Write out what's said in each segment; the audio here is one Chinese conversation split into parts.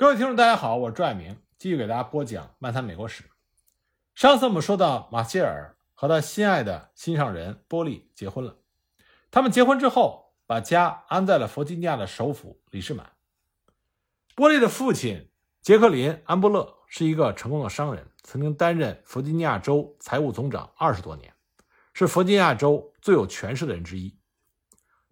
各位听众，大家好，我是朱爱明，继续给大家播讲《漫谈美国史》。上次我们说到，马歇尔和他心爱的心上人波利结婚了。他们结婚之后，把家安在了弗吉尼亚的首府里士满。波利的父亲杰克林·安布勒是一个成功的商人，曾经担任弗吉尼亚州财务总长二十多年，是弗吉尼亚州最有权势的人之一。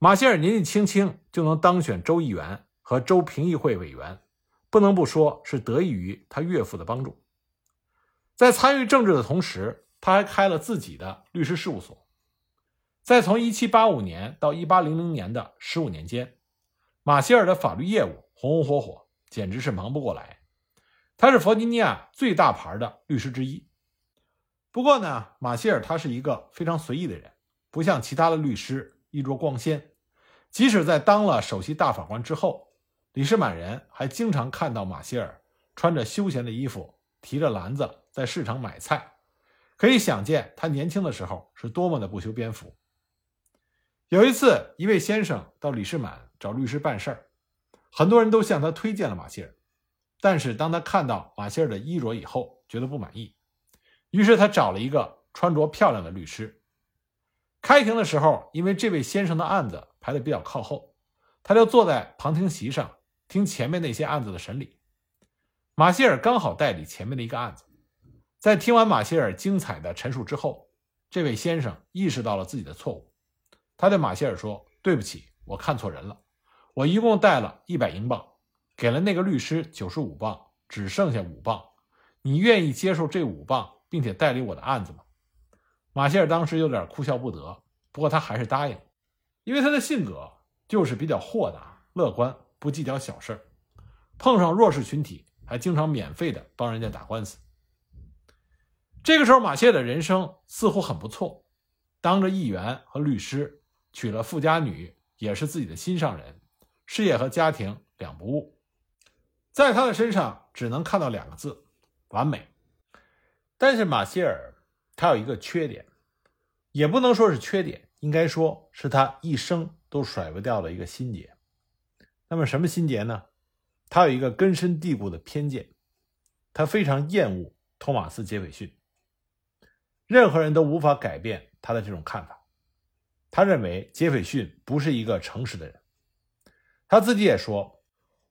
马歇尔年纪轻轻就能当选州议员和州评议会委员。不能不说是得益于他岳父的帮助。在参与政治的同时，他还开了自己的律师事务所。在从1785年到1800年的十五年间，马歇尔的法律业务红红火火，简直是忙不过来。他是弗吉尼亚最大牌的律师之一。不过呢，马歇尔他是一个非常随意的人，不像其他的律师衣着光鲜。即使在当了首席大法官之后。李士满人还经常看到马歇尔穿着休闲的衣服，提着篮子在市场买菜，可以想见他年轻的时候是多么的不修边幅。有一次，一位先生到李士满找律师办事儿，很多人都向他推荐了马歇尔，但是当他看到马歇尔的衣着以后，觉得不满意，于是他找了一个穿着漂亮的律师。开庭的时候，因为这位先生的案子排的比较靠后，他就坐在旁听席上。听前面那些案子的审理，马歇尔刚好代理前面的一个案子。在听完马歇尔精彩的陈述之后，这位先生意识到了自己的错误。他对马歇尔说：“对不起，我看错人了。我一共带了一百英镑，给了那个律师九十五镑，只剩下五镑。你愿意接受这五镑，并且代理我的案子吗？”马歇尔当时有点哭笑不得，不过他还是答应，因为他的性格就是比较豁达、乐观。不计较小事碰上弱势群体还经常免费的帮人家打官司。这个时候，马歇尔的人生似乎很不错，当着议员和律师，娶了富家女，也是自己的心上人，事业和家庭两不误。在他的身上只能看到两个字：完美。但是马歇尔他有一个缺点，也不能说是缺点，应该说是他一生都甩不掉的一个心结。那么什么心结呢？他有一个根深蒂固的偏见，他非常厌恶托马斯·杰斐逊。任何人都无法改变他的这种看法。他认为杰斐逊不是一个诚实的人。他自己也说：“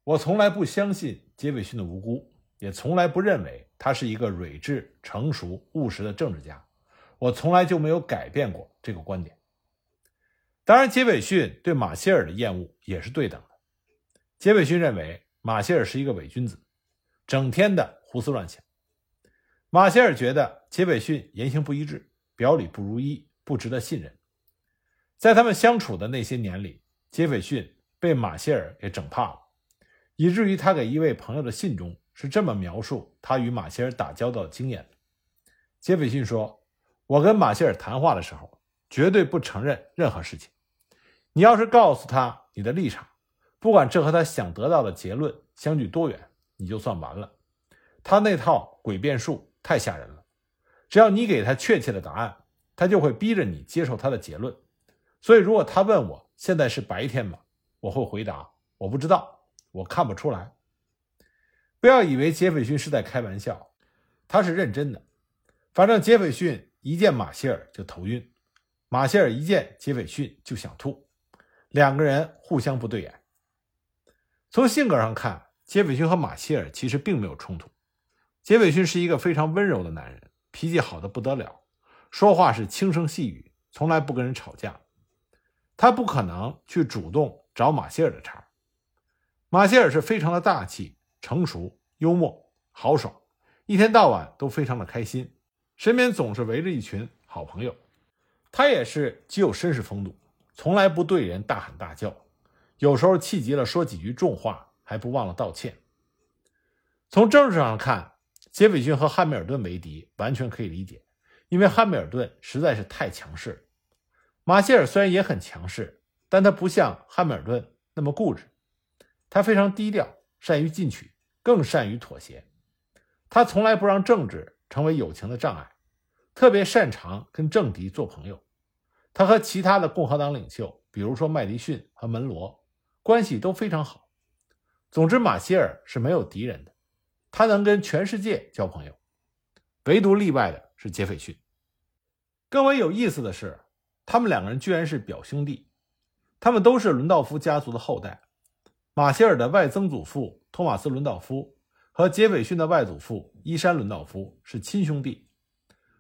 我从来不相信杰斐逊的无辜，也从来不认为他是一个睿智、成熟、务实的政治家。我从来就没有改变过这个观点。”当然，杰斐逊对马歇尔的厌恶也是对等的。杰斐逊认为马歇尔是一个伪君子，整天的胡思乱想。马歇尔觉得杰斐逊言行不一致，表里不如一，不值得信任。在他们相处的那些年里，杰斐逊被马歇尔给整怕了，以至于他给一位朋友的信中是这么描述他与马歇尔打交道的经验：杰斐逊说：“我跟马歇尔谈话的时候，绝对不承认任何事情。你要是告诉他你的立场。”不管这和他想得到的结论相距多远，你就算完了。他那套诡辩术太吓人了，只要你给他确切的答案，他就会逼着你接受他的结论。所以，如果他问我现在是白天吗？我会回答我不知道，我看不出来。不要以为杰斐逊是在开玩笑，他是认真的。反正杰斐逊一见马歇尔就头晕，马歇尔一见杰斐逊就想吐，两个人互相不对眼。从性格上看，杰斐逊和马歇尔其实并没有冲突。杰斐逊是一个非常温柔的男人，脾气好的不得了，说话是轻声细语，从来不跟人吵架。他不可能去主动找马歇尔的茬。马歇尔是非常的大气、成熟、幽默、豪爽，一天到晚都非常的开心，身边总是围着一群好朋友。他也是极有绅士风度，从来不对人大喊大叫。有时候气急了，说几句重话，还不忘了道歉。从政治上看，杰斐逊和汉密尔顿为敌，完全可以理解，因为汉密尔顿实在是太强势了。马歇尔虽然也很强势，但他不像汉密尔顿那么固执，他非常低调，善于进取，更善于妥协。他从来不让政治成为友情的障碍，特别擅长跟政敌做朋友。他和其他的共和党领袖，比如说麦迪逊和门罗。关系都非常好。总之，马歇尔是没有敌人的，他能跟全世界交朋友，唯独例外的是杰斐逊。更为有意思的是，他们两个人居然是表兄弟，他们都是伦道夫家族的后代。马歇尔的外曾祖父托马斯·伦道夫和杰斐逊的外祖父伊山·伦道夫是亲兄弟。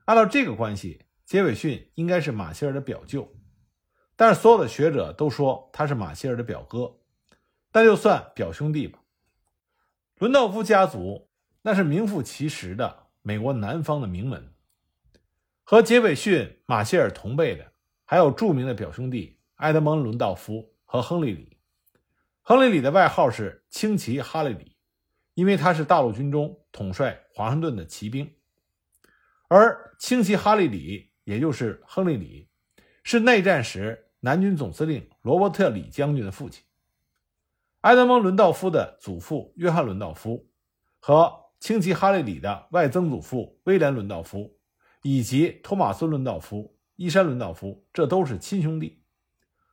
按照这个关系，杰斐逊应该是马歇尔的表舅，但是所有的学者都说他是马歇尔的表哥。但就算表兄弟吧，伦道夫家族那是名副其实的美国南方的名门。和杰斐逊、马歇尔同辈的，还有著名的表兄弟埃德蒙·伦道夫和亨利·里。亨利·里的外号是“轻骑哈利里”，因为他是大陆军中统帅华盛顿的骑兵。而轻骑哈利里，也就是亨利·里，是内战时南军总司令罗伯特·李将军的父亲。埃德蒙·伦道夫的祖父约翰·伦道夫和轻骑哈利里的外曾祖父威廉·伦道夫，以及托马斯·伦道夫、伊山·伦道夫，这都是亲兄弟。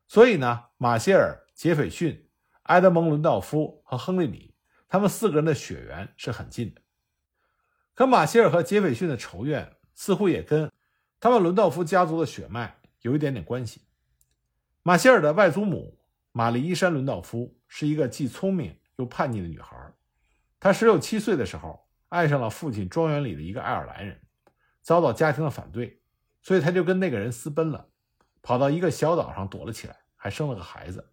所以呢，马歇尔、杰斐逊、埃德蒙·伦道夫和亨利·里，他们四个人的血缘是很近的。可马歇尔和杰斐逊的仇怨，似乎也跟他们伦道夫家族的血脉有一点点关系。马歇尔的外祖母玛丽·伊山·伦道夫。是一个既聪明又叛逆的女孩。她十六七岁的时候，爱上了父亲庄园里的一个爱尔兰人，遭到家庭的反对，所以她就跟那个人私奔了，跑到一个小岛上躲了起来，还生了个孩子。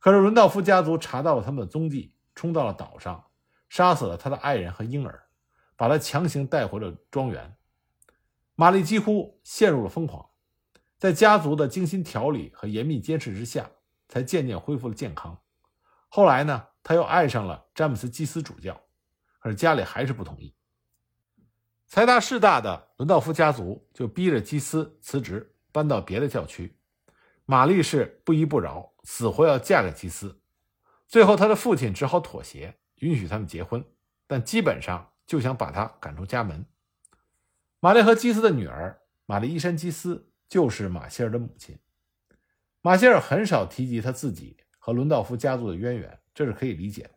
可是伦道夫家族查到了他们的踪迹，冲到了岛上，杀死了他的爱人和婴儿，把他强行带回了庄园。玛丽几乎陷入了疯狂，在家族的精心调理和严密监视之下，才渐渐恢复了健康。后来呢，他又爱上了詹姆斯·基斯主教，可是家里还是不同意。财大势大的伦道夫家族就逼着基斯辞职，搬到别的教区。玛丽是不依不饶，死活要嫁给基斯。最后，他的父亲只好妥协，允许他们结婚，但基本上就想把他赶出家门。玛丽和基斯的女儿玛丽伊山·基斯就是马歇尔的母亲。马歇尔很少提及他自己。和伦道夫家族的渊源，这是可以理解的。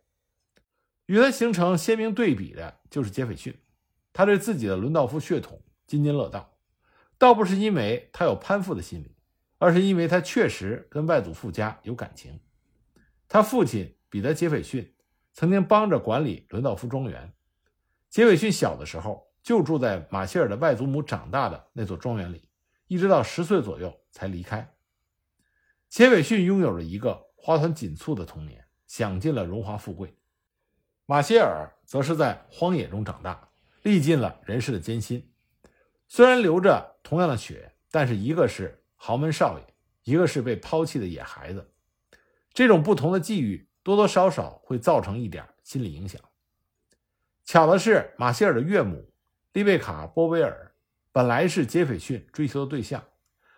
与他形成鲜明对比的就是杰斐逊，他对自己的伦道夫血统津津乐道，倒不是因为他有攀附的心理，而是因为他确实跟外祖父家有感情。他父亲彼得·杰斐逊曾经帮着管理伦道夫庄园，杰斐逊小的时候就住在马歇尔的外祖母长大的那座庄园里，一直到十岁左右才离开。杰斐逊拥有着一个。花团锦簇的童年，享尽了荣华富贵。马歇尔则是在荒野中长大，历尽了人世的艰辛。虽然流着同样的血，但是一个是豪门少爷，一个是被抛弃的野孩子。这种不同的际遇，多多少少会造成一点心理影响。巧的是，马歇尔的岳母丽贝卡·波威尔本来是杰斐逊追求的对象，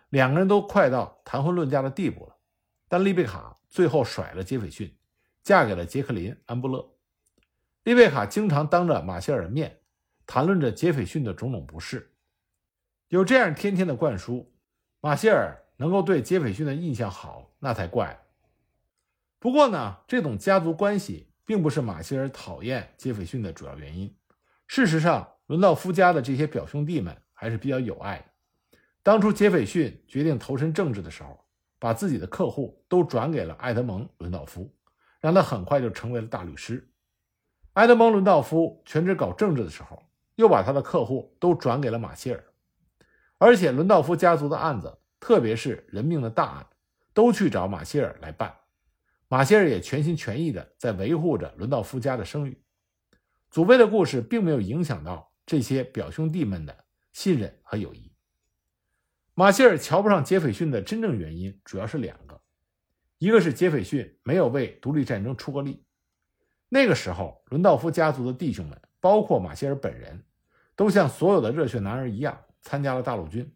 两个人都快到谈婚论嫁的地步了，但丽贝卡。最后甩了杰斐逊，嫁给了杰克林·安布勒。丽贝卡经常当着马歇尔的面谈论着杰斐逊的种种不是。有这样天天的灌输，马歇尔能够对杰斐逊的印象好，那才怪。不过呢，这种家族关系并不是马歇尔讨厌杰斐逊的主要原因。事实上，伦道夫家的这些表兄弟们还是比较有爱的。当初杰斐逊决定投身政治的时候。把自己的客户都转给了埃德蒙·伦道夫，让他很快就成为了大律师。埃德蒙·伦道夫全职搞政治的时候，又把他的客户都转给了马歇尔。而且，伦道夫家族的案子，特别是人命的大案，都去找马歇尔来办。马歇尔也全心全意地在维护着伦道夫家的声誉。祖辈的故事并没有影响到这些表兄弟们的信任和友谊。马歇尔瞧不上杰斐逊的真正原因主要是两个，一个是杰斐逊没有为独立战争出过力，那个时候伦道夫家族的弟兄们，包括马歇尔本人，都像所有的热血男儿一样参加了大陆军，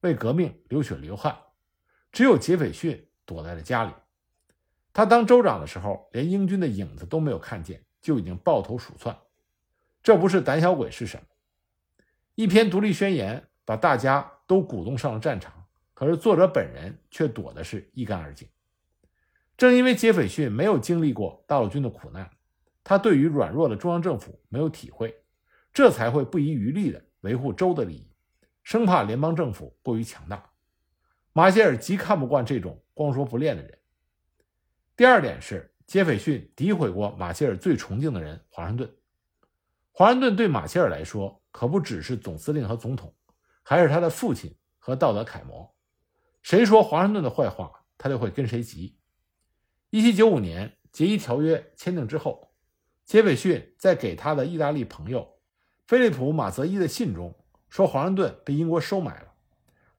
为革命流血流汗，只有杰斐逊躲在了家里。他当州长的时候，连英军的影子都没有看见，就已经抱头鼠窜，这不是胆小鬼是什么？一篇独立宣言把大家。都鼓动上了战场，可是作者本人却躲的是一干二净。正因为杰斐逊没有经历过大陆军的苦难，他对于软弱的中央政府没有体会，这才会不遗余力地维护州的利益，生怕联邦政府过于强大。马歇尔极看不惯这种光说不练的人。第二点是，杰斐逊诋毁过马歇尔最崇敬的人华盛顿。华盛顿对马歇尔来说，可不只是总司令和总统，还是他的父亲和道德楷模。谁说华盛顿的坏话，他就会跟谁急。一七九五年杰伊条约签订之后，杰斐逊在给他的意大利朋友菲利普·马泽伊的信中说，华盛顿被英国收买了。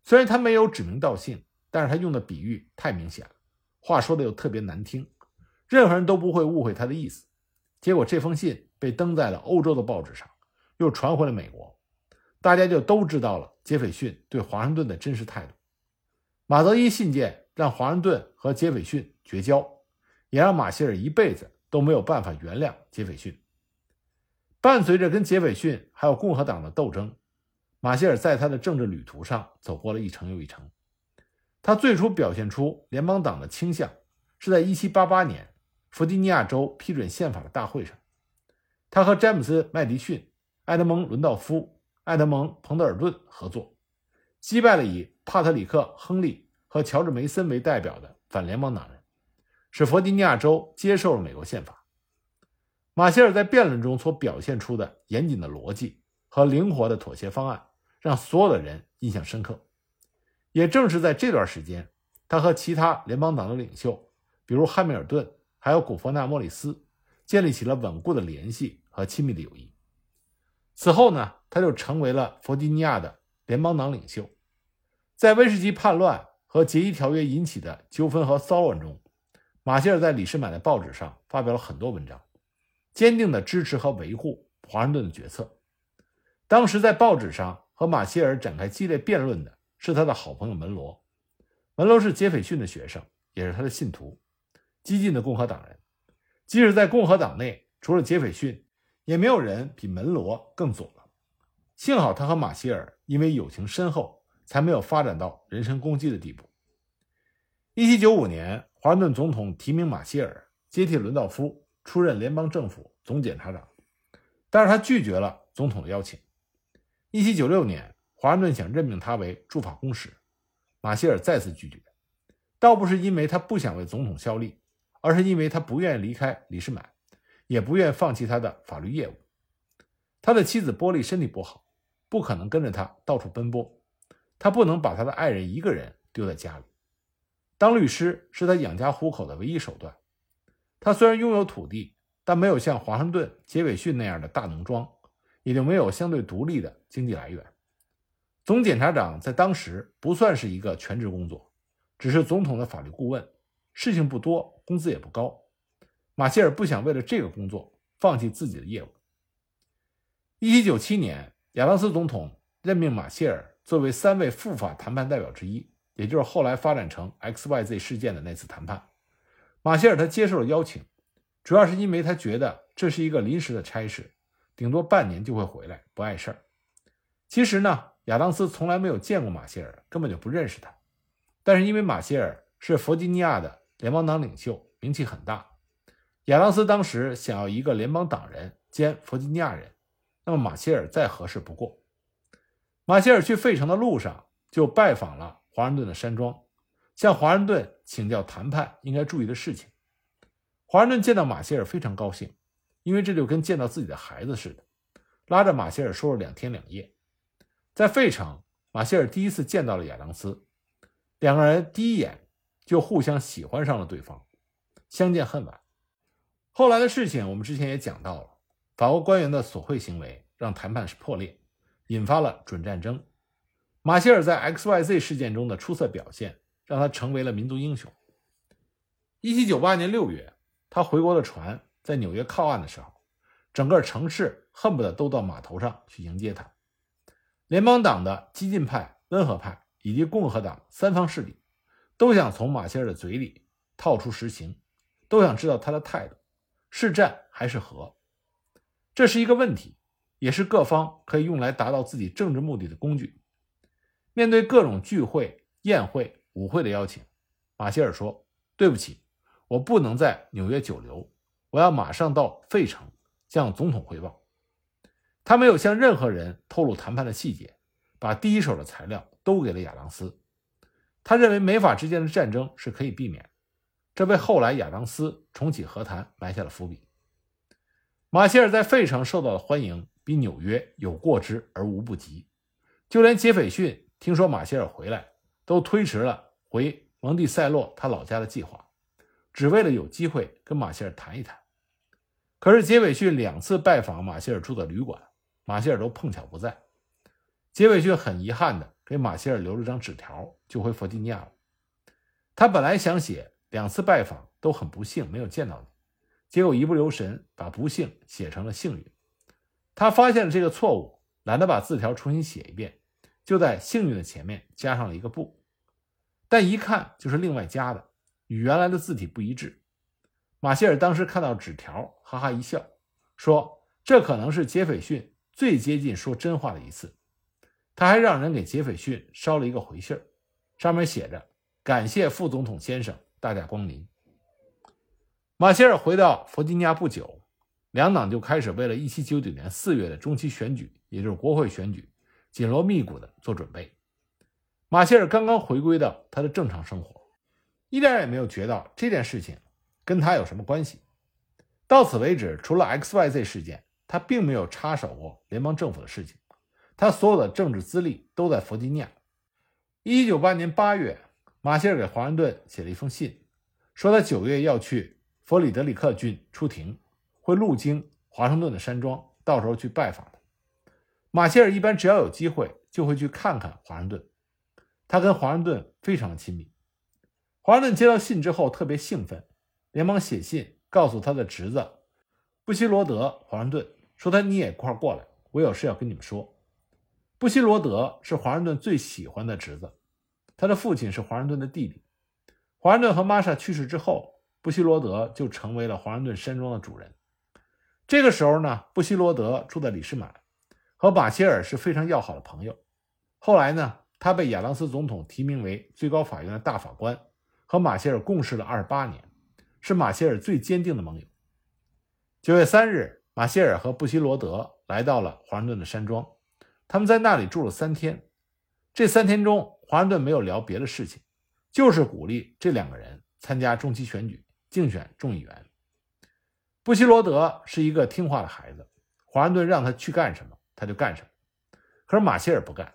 虽然他没有指名道姓，但是他用的比喻太明显了，话说的又特别难听，任何人都不会误会他的意思。结果这封信。被登在了欧洲的报纸上，又传回了美国，大家就都知道了杰斐逊对华盛顿的真实态度。马泽伊信件让华盛顿和杰斐逊绝交，也让马歇尔一辈子都没有办法原谅杰斐逊。伴随着跟杰斐逊还有共和党的斗争，马歇尔在他的政治旅途上走过了一程又一程。他最初表现出联邦党的倾向，是在1788年弗吉尼亚州批准宪法的大会上。他和詹姆斯·麦迪逊、埃德蒙·伦道夫、埃德蒙·彭德尔顿合作，击败了以帕特里克·亨利和乔治·梅森为代表的反联邦党人，使弗吉尼亚州接受了美国宪法。马歇尔在辩论中所表现出的严谨的逻辑和灵活的妥协方案，让所有的人印象深刻。也正是在这段时间，他和其他联邦党的领袖，比如汉密尔顿，还有古佛纳·莫里斯。建立起了稳固的联系和亲密的友谊。此后呢，他就成为了弗吉尼亚的联邦党领袖。在威士忌叛乱和杰伊条约引起的纠纷和骚乱中，马歇尔在李士满的报纸上发表了很多文章，坚定地支持和维护华盛顿的决策。当时在报纸上和马歇尔展开激烈辩论的是他的好朋友门罗。门罗是杰斐逊的学生，也是他的信徒，激进的共和党人。即使在共和党内，除了杰斐逊，也没有人比门罗更左了。幸好他和马歇尔因为友情深厚，才没有发展到人身攻击的地步。一七九五年，华盛顿总统提名马歇尔接替伦道夫出任联邦政府总检察长，但是他拒绝了总统的邀请。一七九六年，华盛顿想任命他为驻法公使，马歇尔再次拒绝，倒不是因为他不想为总统效力。而是因为他不愿意离开李士满，也不愿放弃他的法律业务。他的妻子波利身体不好，不可能跟着他到处奔波。他不能把他的爱人一个人丢在家里。当律师是他养家糊口的唯一手段。他虽然拥有土地，但没有像华盛顿、杰斐逊那样的大农庄，也就没有相对独立的经济来源。总检察长在当时不算是一个全职工作，只是总统的法律顾问。事情不多，工资也不高。马歇尔不想为了这个工作放弃自己的业务。一七九七年，亚当斯总统任命马歇尔作为三位赴法谈判代表之一，也就是后来发展成 X Y Z 事件的那次谈判。马歇尔他接受了邀请，主要是因为他觉得这是一个临时的差事，顶多半年就会回来，不碍事儿。其实呢，亚当斯从来没有见过马歇尔，根本就不认识他。但是因为马歇尔是弗吉尼亚的。联邦党领袖名气很大，亚当斯当时想要一个联邦党人兼弗吉尼亚人，那么马歇尔再合适不过。马歇尔去费城的路上就拜访了华盛顿的山庄，向华盛顿请教谈判应该注意的事情。华盛顿见到马歇尔非常高兴，因为这就跟见到自己的孩子似的，拉着马歇尔说了两天两夜。在费城，马歇尔第一次见到了亚当斯，两个人第一眼。就互相喜欢上了对方，相见恨晚。后来的事情我们之前也讲到了，法国官员的索贿行为让谈判是破裂，引发了准战争。马歇尔在 X Y Z 事件中的出色表现，让他成为了民族英雄。一七九八年六月，他回国的船在纽约靠岸的时候，整个城市恨不得都到码头上去迎接他。联邦党的激进派、温和派以及共和党三方势力。都想从马歇尔的嘴里套出实情，都想知道他的态度是战还是和。这是一个问题，也是各方可以用来达到自己政治目的的工具。面对各种聚会、宴会、舞会的邀请，马歇尔说：“对不起，我不能在纽约久留，我要马上到费城向总统汇报。他没有向任何人透露谈判的细节，把第一手的材料都给了亚当斯。他认为美法之间的战争是可以避免，这为后来亚当斯重启和谈埋下了伏笔。马歇尔在费城受到的欢迎比纽约有过之而无不及，就连杰斐逊听说马歇尔回来，都推迟了回蒙蒂塞洛他老家的计划，只为了有机会跟马歇尔谈一谈。可是杰斐逊两次拜访马歇尔住的旅馆，马歇尔都碰巧不在。杰斐逊很遗憾地给马歇尔留了张纸条，就回弗吉尼亚了。他本来想写两次拜访都很不幸没有见到你。结果一不留神把不幸写成了幸运，他发现了这个错误，懒得把字条重新写一遍，就在幸运的前面加上了一个不，但一看就是另外加的，与原来的字体不一致。马歇尔当时看到纸条，哈哈一笑，说：“这可能是杰斐逊最接近说真话的一次。”他还让人给杰斐逊捎了一个回信上面写着：“感谢副总统先生大驾光临。”马歇尔回到弗吉尼亚不久，两党就开始为了1799年4月的中期选举，也就是国会选举，紧锣密鼓地做准备。马歇尔刚刚回归到他的正常生活，一点也没有觉得这件事情跟他有什么关系。到此为止，除了 XYZ 事件，他并没有插手过联邦政府的事情。他所有的政治资历都在弗吉尼亚。1798年8月，马歇尔给华盛顿写了一封信，说他9月要去。弗里德里克郡出庭，会路经华盛顿的山庄，到时候去拜访他。马歇尔一般只要有机会，就会去看看华盛顿。他跟华盛顿非常亲密。华盛顿接到信之后特别兴奋，连忙写信告诉他的侄子布希罗德·华盛顿，说他你也一块过来，我有事要跟你们说。布希罗德是华盛顿最喜欢的侄子，他的父亲是华盛顿的弟弟。华盛顿和玛莎去世之后。布希罗德就成为了华盛顿山庄的主人。这个时候呢，布希罗德住在里士满，和马歇尔是非常要好的朋友。后来呢，他被亚当斯总统提名为最高法院的大法官，和马歇尔共事了二十八年，是马歇尔最坚定的盟友。九月三日，马歇尔和布希罗德来到了华盛顿的山庄，他们在那里住了三天。这三天中，华盛顿没有聊别的事情，就是鼓励这两个人参加中期选举。竞选众议员，布希罗德是一个听话的孩子。华盛顿让他去干什么，他就干什么。可是马歇尔不干。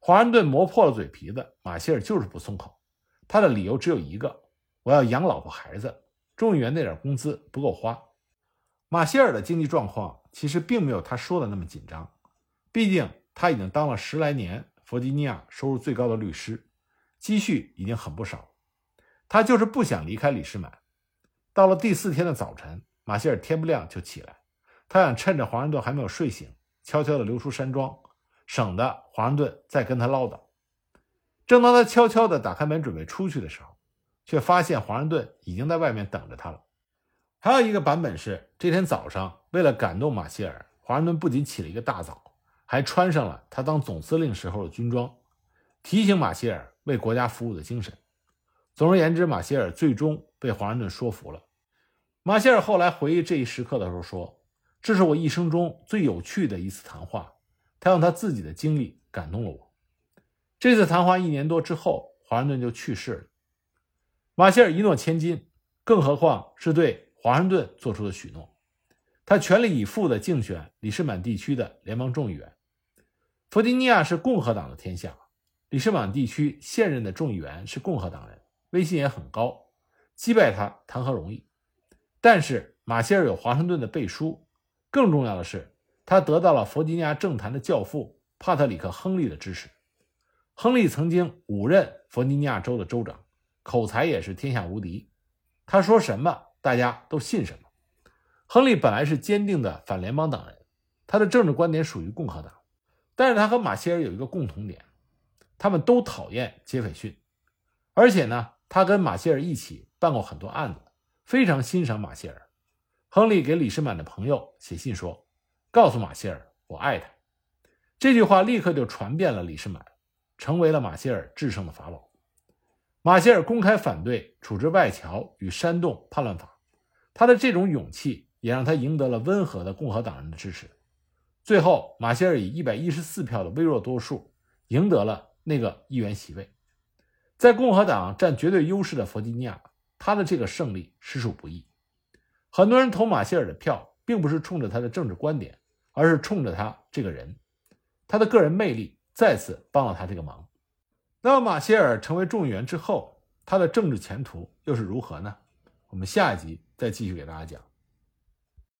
华盛顿磨破了嘴皮子，马歇尔就是不松口。他的理由只有一个：我要养老婆孩子，众议员那点工资不够花。马歇尔的经济状况其实并没有他说的那么紧张，毕竟他已经当了十来年弗吉尼亚收入最高的律师，积蓄已经很不少。他就是不想离开李士满。到了第四天的早晨，马歇尔天不亮就起来，他想趁着华盛顿还没有睡醒，悄悄地溜出山庄，省得华盛顿再跟他唠叨。正当他悄悄地打开门准备出去的时候，却发现华盛顿已经在外面等着他了。还有一个版本是，这天早上为了感动马歇尔，华盛顿不仅起了一个大早，还穿上了他当总司令时候的军装，提醒马歇尔为国家服务的精神。总而言之，马歇尔最终被华盛顿说服了。马歇尔后来回忆这一时刻的时候说：“这是我一生中最有趣的一次谈话。”他用他自己的经历感动了我。这次谈话一年多之后，华盛顿就去世了。马歇尔一诺千金，更何况是对华盛顿做出的许诺。他全力以赴地竞选里士满地区的联邦众议员。弗吉尼亚是共和党的天下，里士满地区现任的众议员是共和党人，威信也很高，击败他谈何容易？但是马歇尔有华盛顿的背书，更重要的是，他得到了弗吉尼亚政坛的教父帕特里克·亨利的支持。亨利曾经五任弗吉尼亚州的州长，口才也是天下无敌。他说什么，大家都信什么。亨利本来是坚定的反联邦党人，他的政治观点属于共和党，但是他和马歇尔有一个共同点，他们都讨厌杰斐逊，而且呢，他跟马歇尔一起办过很多案子。非常欣赏马歇尔，亨利给李士满的朋友写信说：“告诉马歇尔，我爱他。”这句话立刻就传遍了李士满，成为了马歇尔制胜的法宝。马歇尔公开反对处置外侨与煽动叛乱法，他的这种勇气也让他赢得了温和的共和党人的支持。最后，马歇尔以一百一十四票的微弱多数赢得了那个议员席位。在共和党占绝对优势的弗吉尼亚，他的这个胜利实属不易。很多人投马歇尔的票，并不是冲着他的政治观点，而是冲着他这个人。他的个人魅力再次帮了他这个忙。那么，马歇尔成为众议员之后，他的政治前途又是如何呢？我们下一集再继续给大家讲。